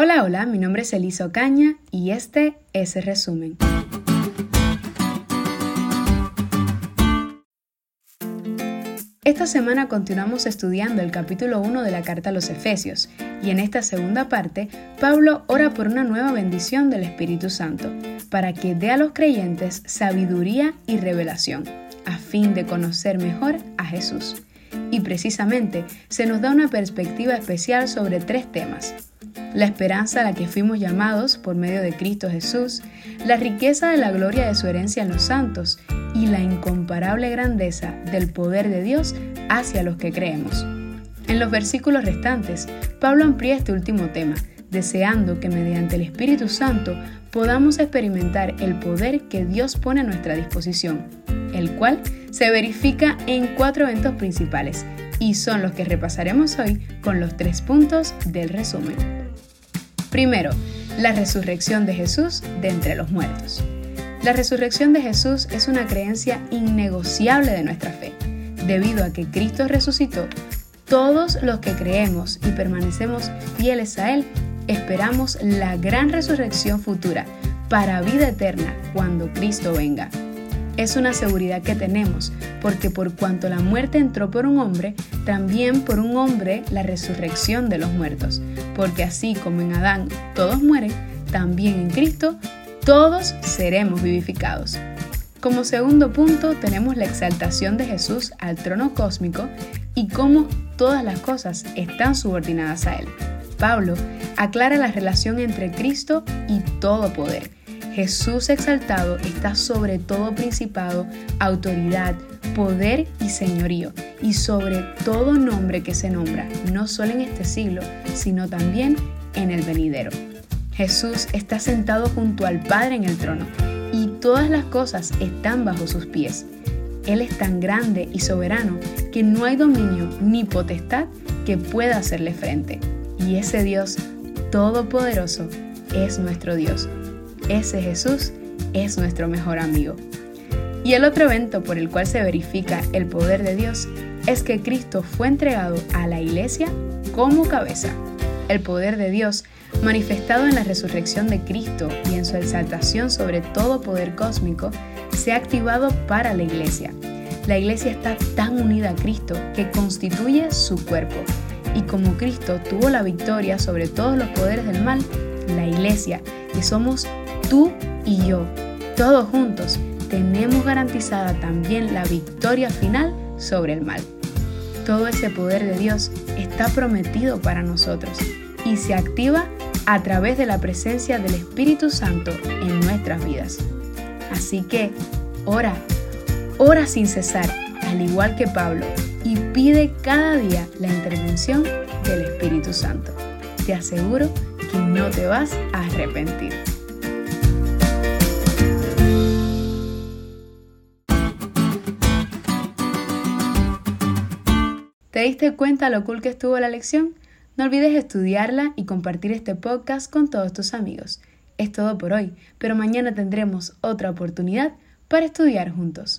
Hola, hola, mi nombre es Elisa Ocaña y este es el resumen. Esta semana continuamos estudiando el capítulo 1 de la carta a los Efesios y en esta segunda parte Pablo ora por una nueva bendición del Espíritu Santo para que dé a los creyentes sabiduría y revelación a fin de conocer mejor a Jesús. Y precisamente se nos da una perspectiva especial sobre tres temas la esperanza a la que fuimos llamados por medio de Cristo Jesús, la riqueza de la gloria de su herencia en los santos y la incomparable grandeza del poder de Dios hacia los que creemos. En los versículos restantes, Pablo amplía este último tema, deseando que mediante el Espíritu Santo podamos experimentar el poder que Dios pone a nuestra disposición, el cual se verifica en cuatro eventos principales, y son los que repasaremos hoy con los tres puntos del resumen. Primero, la resurrección de Jesús de entre los muertos. La resurrección de Jesús es una creencia innegociable de nuestra fe. Debido a que Cristo resucitó, todos los que creemos y permanecemos fieles a Él, esperamos la gran resurrección futura para vida eterna cuando Cristo venga es una seguridad que tenemos, porque por cuanto la muerte entró por un hombre, también por un hombre la resurrección de los muertos, porque así como en Adán todos mueren, también en Cristo todos seremos vivificados. Como segundo punto tenemos la exaltación de Jesús al trono cósmico y cómo todas las cosas están subordinadas a Él. Pablo aclara la relación entre Cristo y todo poder Jesús exaltado está sobre todo principado, autoridad, poder y señorío, y sobre todo nombre que se nombra, no solo en este siglo, sino también en el venidero. Jesús está sentado junto al Padre en el trono, y todas las cosas están bajo sus pies. Él es tan grande y soberano que no hay dominio ni potestad que pueda hacerle frente. Y ese Dios todopoderoso es nuestro Dios ese Jesús es nuestro mejor amigo. Y el otro evento por el cual se verifica el poder de Dios es que Cristo fue entregado a la iglesia como cabeza. El poder de Dios, manifestado en la resurrección de Cristo y en su exaltación sobre todo poder cósmico, se ha activado para la iglesia. La iglesia está tan unida a Cristo que constituye su cuerpo. Y como Cristo tuvo la victoria sobre todos los poderes del mal, la iglesia, que somos tú y yo, todos juntos, tenemos garantizada también la victoria final sobre el mal. Todo ese poder de Dios está prometido para nosotros y se activa a través de la presencia del Espíritu Santo en nuestras vidas. Así que, ora, ora sin cesar, al igual que Pablo, y pide cada día la intervención del Espíritu Santo. Te aseguro que no te vas a arrepentir. ¿Te diste cuenta lo cool que estuvo la lección? No olvides estudiarla y compartir este podcast con todos tus amigos. Es todo por hoy, pero mañana tendremos otra oportunidad para estudiar juntos.